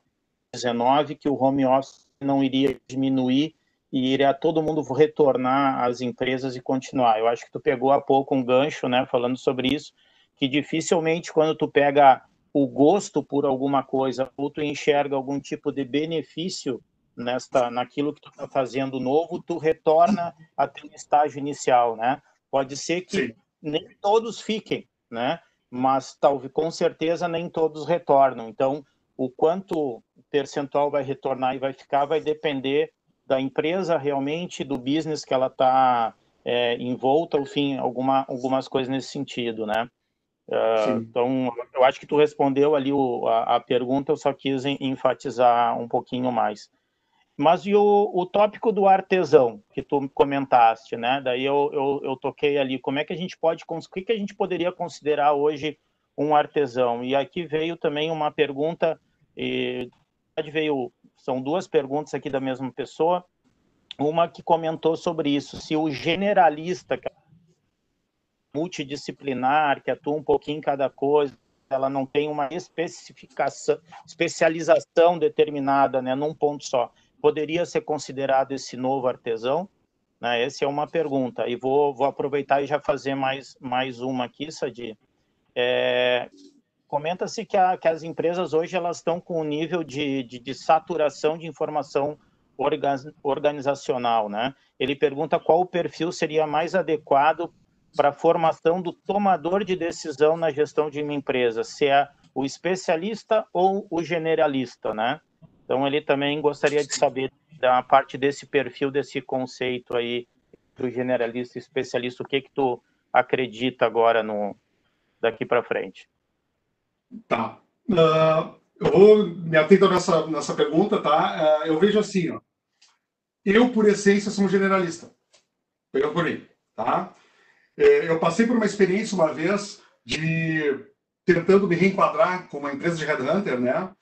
19, que o home office não iria diminuir e iria todo mundo retornar às empresas e continuar. Eu acho que tu pegou há pouco um gancho, né, falando sobre isso, que dificilmente quando tu pega o gosto por alguma coisa ou tu enxerga algum tipo de benefício nesta, naquilo que tu está fazendo novo, tu retorna a teu estágio inicial, né? Pode ser que Sim. nem todos fiquem, né? Mas talvez, com certeza, nem todos retornam. Então, o quanto percentual vai retornar e vai ficar vai depender da empresa realmente, do business que ela está é, envolta, enfim, alguma, algumas coisas nesse sentido, né? Uh, então, eu acho que tu respondeu ali o, a, a, pergunta, eu só quis enfatizar um pouquinho mais. Mas e o, o tópico do artesão, que tu comentaste, né? Daí eu, eu, eu toquei ali, como é que a gente pode, o que, que a gente poderia considerar hoje um artesão? E aqui veio também uma pergunta, e veio, são duas perguntas aqui da mesma pessoa, uma que comentou sobre isso, se o generalista, é multidisciplinar, que atua um pouquinho em cada coisa, ela não tem uma especificação, especialização determinada, né, num ponto só poderia ser considerado esse novo artesão? Né? Essa é uma pergunta. E vou, vou aproveitar e já fazer mais, mais uma aqui, Sadi. É, Comenta-se que, que, as empresas hoje elas estão com um nível de, de, de saturação de informação organizacional. Né? Ele pergunta qual o perfil seria mais adequado para a formação do tomador de decisão na gestão de uma empresa, se é o especialista ou o generalista, né? Então, ele também gostaria de saber da parte desse perfil, desse conceito aí para o generalista especialista, o que que tu acredita agora no daqui para frente? Tá. Uh, eu vou me atentar nessa, nessa pergunta, tá? Uh, eu vejo assim, ó. Eu, por essência, sou um generalista. Pegando por aí, tá? É, eu passei por uma experiência uma vez de tentando me reenquadrar com uma empresa de headhunter, né?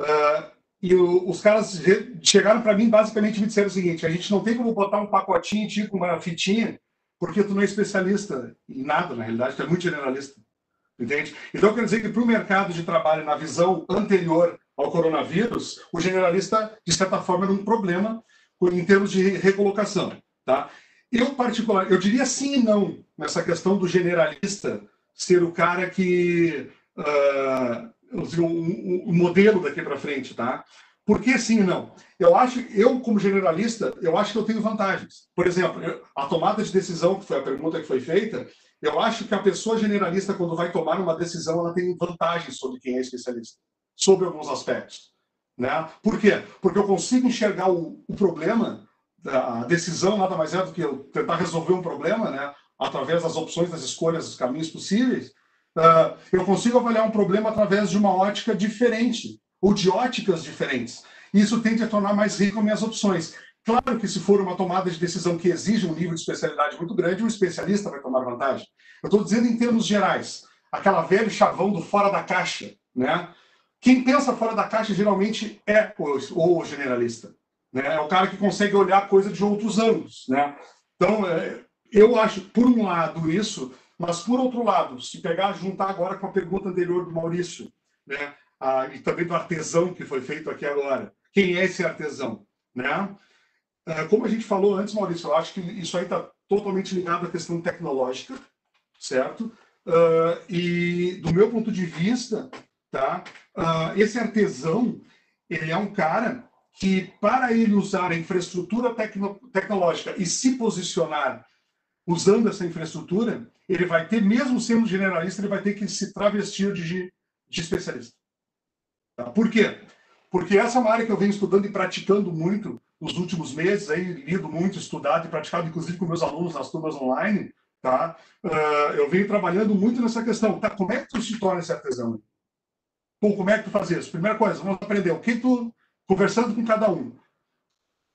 Uh, e o, os caras chegaram para mim basicamente me disseram o seguinte: a gente não tem como botar um pacotinho tipo uma fitinha, porque tu não é especialista em nada, na realidade, tu é muito generalista. Entende? Então, quer dizer que para o mercado de trabalho, na visão anterior ao coronavírus, o generalista, de certa forma, era um problema em termos de recolocação. Tá? Eu, particular, eu diria sim e não nessa questão do generalista ser o cara que. Uh, o, modelo daqui para frente, tá? Por que sim e não? Eu acho, eu como generalista, eu acho que eu tenho vantagens. Por exemplo, a tomada de decisão, que foi a pergunta que foi feita, eu acho que a pessoa generalista, quando vai tomar uma decisão, ela tem vantagens sobre quem é especialista, sobre alguns aspectos. Né? Por quê? Porque eu consigo enxergar o, o problema, a decisão nada mais é do que eu tentar resolver um problema, né? através das opções, das escolhas, dos caminhos possíveis, Uh, eu consigo avaliar um problema através de uma ótica diferente, ou de óticas diferentes. Isso tende a tornar mais rico minhas opções. Claro que se for uma tomada de decisão que exige um nível de especialidade muito grande, o especialista vai tomar vantagem. Eu estou dizendo em termos gerais, aquela velho chavão do fora da caixa, né? Quem pensa fora da caixa geralmente é o, o generalista, né? É o cara que consegue olhar coisa de outros ângulos, né? Então, é, eu acho, por um lado, isso, mas por outro lado, se pegar, juntar agora com a pergunta anterior do Maurício, né? E também do artesão que foi feito aqui agora. Quem é esse artesão, né? É, como a gente falou antes, Maurício, eu acho que isso aí está totalmente ligado à questão tecnológica, certo? Uh, e do meu ponto de vista, tá? Uh, esse artesão, ele é um cara que, para ele usar a infraestrutura tecno tecnológica e se posicionar usando essa infraestrutura, ele vai ter, mesmo sendo generalista, ele vai ter que se travestir de, de especialista. Tá? Por quê? Porque essa é uma área que eu venho estudando e praticando muito nos últimos meses, aí, lido muito, estudado e praticado, inclusive com meus alunos nas turmas online, tá? Uh, eu venho trabalhando muito nessa questão. Tá, como é que tu se torna esse artesão? Bom, como é que tu faz isso? Primeira coisa, vamos aprender o que tu, conversando com cada um, o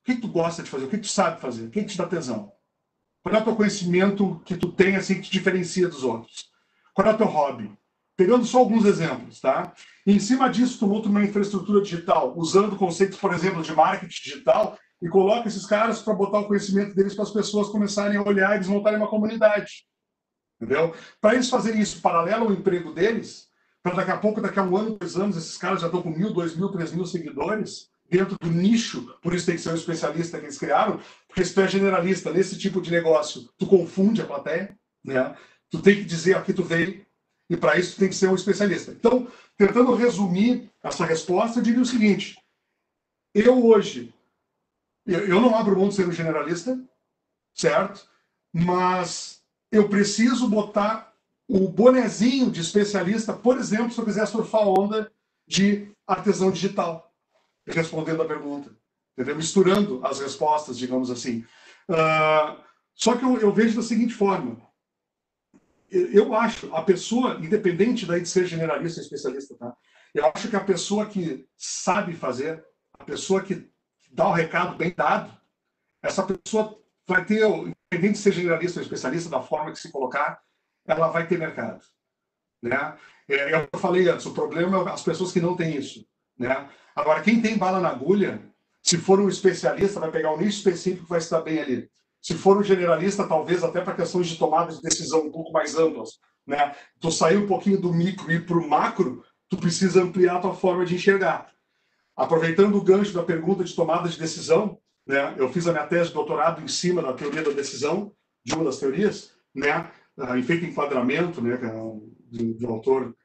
que tu gosta de fazer, o que tu sabe fazer, o que te dá tesão? Qual é o teu conhecimento que tu tem, assim, que te diferencia dos outros? Qual é o teu hobby? Pegando só alguns exemplos, tá? E em cima disso, tu monta uma infraestrutura digital, usando conceitos, por exemplo, de marketing digital, e coloca esses caras para botar o conhecimento deles para as pessoas começarem a olhar e eles montarem uma comunidade. Entendeu? Para eles fazerem isso paralelo ao emprego deles, para daqui a pouco, daqui a um ano, dois anos, esses caras já estão com mil, dois mil, três mil seguidores dentro do nicho, por isso tem que ser um especialista que eles criaram, porque se tu é generalista nesse tipo de negócio, tu confunde a plateia, né? Tu tem que dizer a que tu veio, e para isso tem que ser um especialista. Então, tentando resumir essa resposta, eu diria o seguinte: eu hoje, eu não abro mão de ser um generalista, certo? Mas eu preciso botar o bonezinho de especialista, por exemplo, se eu quiser surfar a onda de artesão digital, respondendo a pergunta, entendeu? misturando as respostas, digamos assim. Uh, só que eu, eu vejo da seguinte forma: eu acho, a pessoa, independente daí de ser generalista ou especialista, tá? Eu acho que a pessoa que sabe fazer, a pessoa que dá o recado bem dado, essa pessoa vai ter, independente de ser generalista ou especialista, da forma que se colocar, ela vai ter mercado. Né? É, é eu falei antes, o problema é as pessoas que não têm isso. Né? Agora, quem tem bala na agulha, se for um especialista, vai pegar um nicho específico que vai estar bem ali. Se for um generalista, talvez até para questões de tomada de decisão um pouco mais amplas, né? Tu sair um pouquinho do micro e ir para o macro, tu precisa ampliar a tua forma de enxergar. Aproveitando o gancho da pergunta de tomada de decisão, né? Eu fiz a minha tese de doutorado em cima da teoria da decisão, de uma das teorias, né? Ah, feito enquadramento, né? É de um autor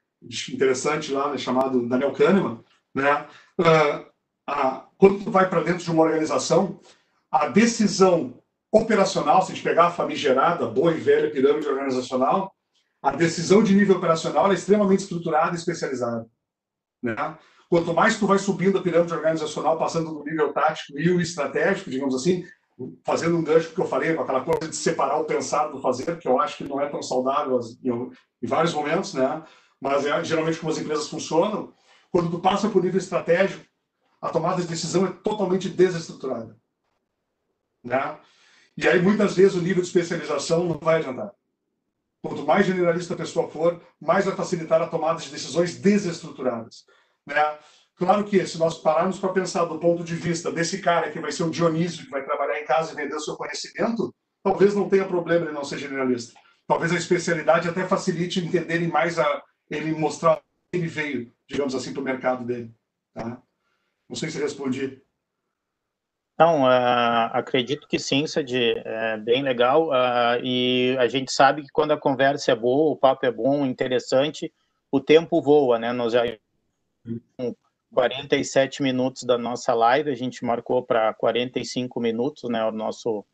interessante lá, né? chamado Daniel Kahneman, né? Uh, a, quando tu vai para dentro de uma organização, a decisão operacional, se a gente pegar a famigerada, boa e velha pirâmide organizacional, a decisão de nível operacional é extremamente estruturada e especializada. Né? Quanto mais tu vai subindo a pirâmide organizacional, passando do nível tático e o estratégico, digamos assim, fazendo um gancho que eu falei, com aquela coisa de separar o pensar do fazer, que eu acho que não é tão saudável em vários momentos, né? mas é geralmente como as empresas funcionam, quando tu passa para o nível estratégico, a tomada de decisão é totalmente desestruturada. Né? E aí, muitas vezes, o nível de especialização não vai adiantar. Quanto mais generalista a pessoa for, mais vai facilitar a tomada de decisões desestruturadas. Né? Claro que, se nós pararmos para pensar do ponto de vista desse cara que vai ser o Dionísio, que vai trabalhar em casa e vender o seu conhecimento, talvez não tenha problema ele não ser generalista. Talvez a especialidade até facilite entenderem mais a ele mostrar ele veio, digamos assim, para o mercado dele. Tá? Não sei se respondi. Então, uh, acredito que sim, Sad, é bem legal. Uh, e a gente sabe que quando a conversa é boa, o papo é bom, interessante, o tempo voa, né? Nós já 47 minutos da nossa live, a gente marcou para 45 minutos, né? O nosso,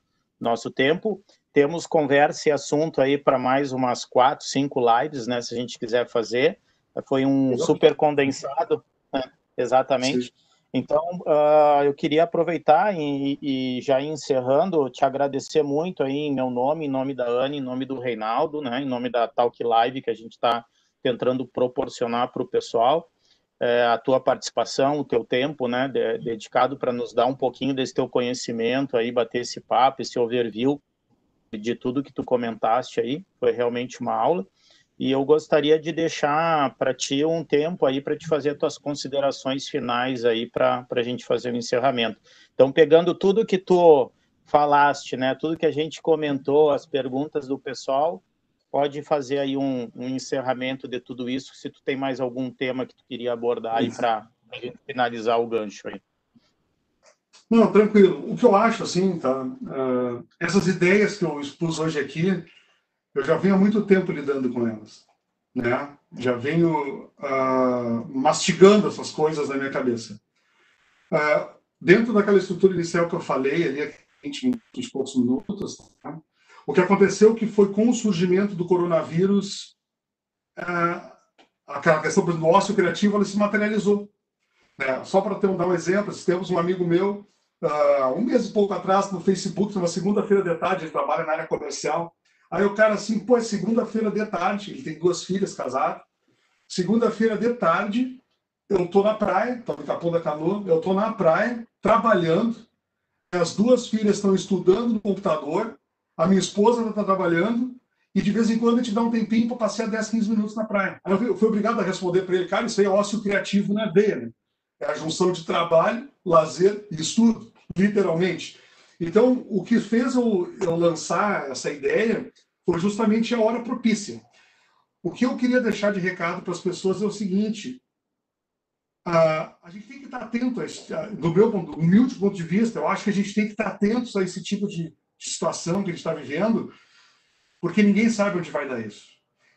nosso tempo. Temos conversa e assunto aí para mais umas quatro, cinco lives, né? Se a gente quiser fazer. Foi um super condensado, né? exatamente. Sim. Então, uh, eu queria aproveitar e, e, já encerrando, te agradecer muito aí em meu nome, em nome da Ana, em nome do Reinaldo, né, em nome da Talk Live que a gente está tentando proporcionar para o pessoal. é, a tua participação, o teu tempo, né, de, dedicado para nos dar um pouquinho desse teu conhecimento aí, bater esse papo, esse overview de tudo que tu comentaste aí. Foi realmente uma aula. E eu gostaria de deixar para ti um tempo aí para te fazer as tuas considerações finais aí para a gente fazer o encerramento. Então, pegando tudo que tu falaste, né, tudo que a gente comentou, as perguntas do pessoal, pode fazer aí um, um encerramento de tudo isso, se tu tem mais algum tema que tu queria abordar aí para a gente finalizar o gancho aí. Não, tranquilo. O que eu acho, assim, tá? Uh, essas ideias que eu expus hoje aqui, eu já venho há muito tempo lidando com elas, né? Já venho uh, mastigando essas coisas na minha cabeça. Uh, dentro daquela estrutura inicial que eu falei, ali, 20, 20 poucos minutos, tá? o que aconteceu que foi com o surgimento do coronavírus, uh, aquela questão do ócio criativo, ela se materializou. Né? Só para um, dar um exemplo, temos um amigo meu, um mês e pouco atrás, no Facebook, numa segunda-feira de tarde, ele trabalha na área comercial, Aí o cara assim, pô, é segunda-feira de tarde, ele tem duas filhas casadas. Segunda-feira de tarde, eu tô na praia, tô no Capão da Canoa, eu tô na praia, trabalhando. As duas filhas estão estudando no computador, a minha esposa está trabalhando, e de vez em quando a gente dá um tempinho para passear 10, 15 minutos na praia. Aí eu fui obrigado a responder para ele, cara, isso aí é ócio criativo na veia, né? É a junção de trabalho, lazer e estudo, literalmente. Então, o que fez eu, eu lançar essa ideia foi justamente a hora propícia. O que eu queria deixar de recado para as pessoas é o seguinte: a, a gente tem que estar atento, a, do meu humilde ponto de vista, eu acho que a gente tem que estar atentos a esse tipo de, de situação que a gente está vivendo, porque ninguém sabe onde vai dar isso.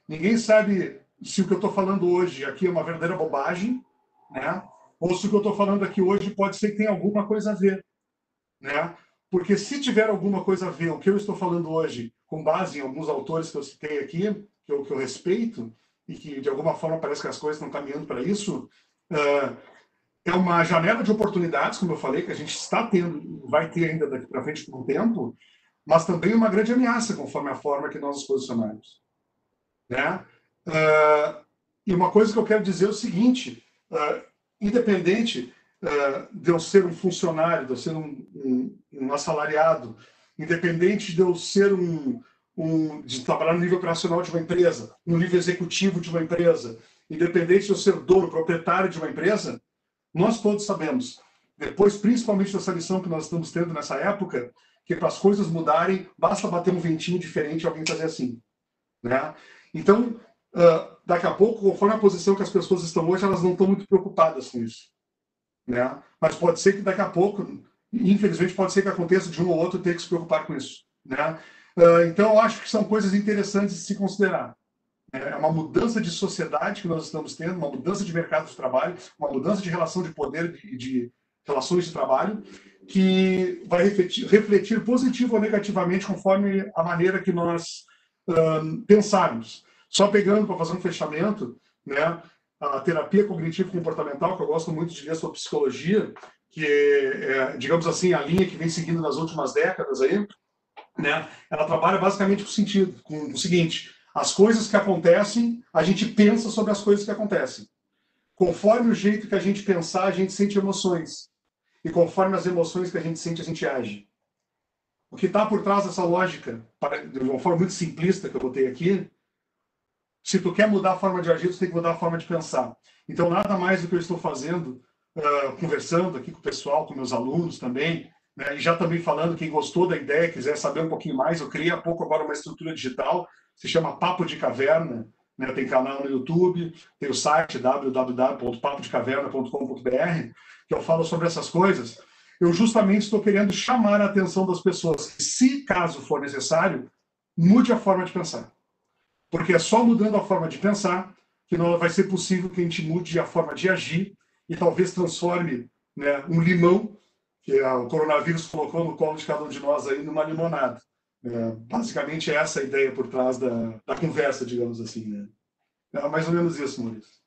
Ninguém sabe se o que eu estou falando hoje aqui é uma verdadeira bobagem, né? ou se o que eu estou falando aqui hoje pode ser que tenha alguma coisa a ver. Né? Porque se tiver alguma coisa a ver o que eu estou falando hoje, com base em alguns autores que eu citei aqui, que eu, que eu respeito, e que de alguma forma parece que as coisas estão caminhando para isso, uh, é uma janela de oportunidades, como eu falei, que a gente está tendo, vai ter ainda daqui para frente por um tempo, mas também uma grande ameaça, conforme a forma que nós nos posicionamos. Né? Uh, e uma coisa que eu quero dizer é o seguinte: uh, independente de eu ser um funcionário, de eu ser um, um, um assalariado, independente de eu ser um, um, de trabalhar no nível operacional de uma empresa, no nível executivo de uma empresa, independente de eu ser dono, proprietário de uma empresa, nós todos sabemos, depois principalmente dessa lição que nós estamos tendo nessa época, que para as coisas mudarem, basta bater um ventinho diferente e alguém fazer assim. Né? Então, uh, daqui a pouco, conforme a posição que as pessoas estão hoje, elas não estão muito preocupadas com isso. Né? Mas pode ser que daqui a pouco, infelizmente, pode ser que aconteça de um ou outro ter que se preocupar com isso. Né? Uh, então, eu acho que são coisas interessantes de se considerar. É uma mudança de sociedade que nós estamos tendo, uma mudança de mercado de trabalho, uma mudança de relação de poder e de relações de trabalho, que vai refletir, refletir positivo ou negativamente conforme a maneira que nós uh, pensarmos. Só pegando para fazer um fechamento, né? A terapia cognitivo comportamental, que eu gosto muito de ler sobre psicologia, que é, é, digamos assim, a linha que vem seguindo nas últimas décadas aí, né? Ela trabalha basicamente com o sentido, com o seguinte: as coisas que acontecem, a gente pensa sobre as coisas que acontecem. Conforme o jeito que a gente pensar, a gente sente emoções. E conforme as emoções que a gente sente, a gente age. O que está por trás dessa lógica, de uma forma muito simplista que eu botei aqui, se tu quer mudar a forma de agir, tu tem que mudar a forma de pensar. Então, nada mais do que eu estou fazendo, uh, conversando aqui com o pessoal, com meus alunos também, né, e já também falando, quem gostou da ideia, quiser saber um pouquinho mais, eu criei há pouco agora uma estrutura digital, se chama Papo de Caverna, né, tem canal no YouTube, tem o site www.papodecaverna.com.br, que eu falo sobre essas coisas. Eu justamente estou querendo chamar a atenção das pessoas, que, se caso for necessário, mude a forma de pensar. Porque é só mudando a forma de pensar que não vai ser possível que a gente mude a forma de agir e talvez transforme né, um limão que o coronavírus colocou no colo de cada um de nós aí numa limonada. É, basicamente, é essa a ideia por trás da, da conversa, digamos assim. Né? É mais ou menos isso, Maurício.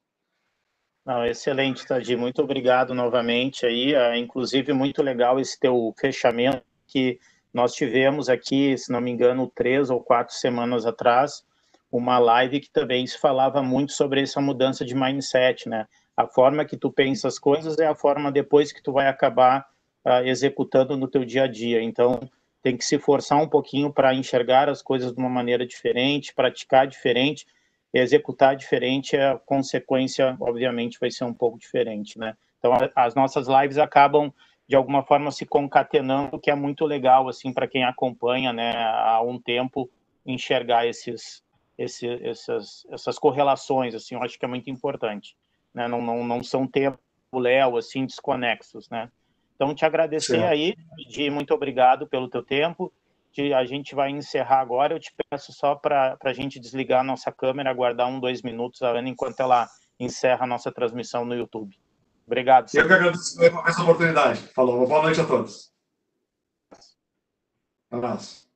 Não, excelente, Tadi. Muito obrigado novamente aí. É, inclusive, muito legal esse teu fechamento que nós tivemos aqui, se não me engano, três ou quatro semanas atrás, uma live que também se falava muito sobre essa mudança de mindset, né? A forma que tu pensa as coisas é a forma depois que tu vai acabar uh, executando no teu dia a dia. Então, tem que se forçar um pouquinho para enxergar as coisas de uma maneira diferente, praticar diferente, executar diferente, a consequência, obviamente, vai ser um pouco diferente, né? Então, as nossas lives acabam, de alguma forma, se concatenando, que é muito legal, assim, para quem acompanha, né, há um tempo, enxergar esses, esse, essas, essas correlações, assim, eu acho que é muito importante, né? Não, não, não são tempos, Léo, assim, desconexos, né? Então, te agradecer certo. aí, de muito obrigado pelo teu tempo. De, a gente vai encerrar agora. Eu te peço só para a gente desligar a nossa câmera, aguardar um, dois minutos, a Ana, enquanto ela encerra a nossa transmissão no YouTube. Obrigado. Eu que agradeço essa oportunidade. Falou. Boa noite a todos. Um abraço.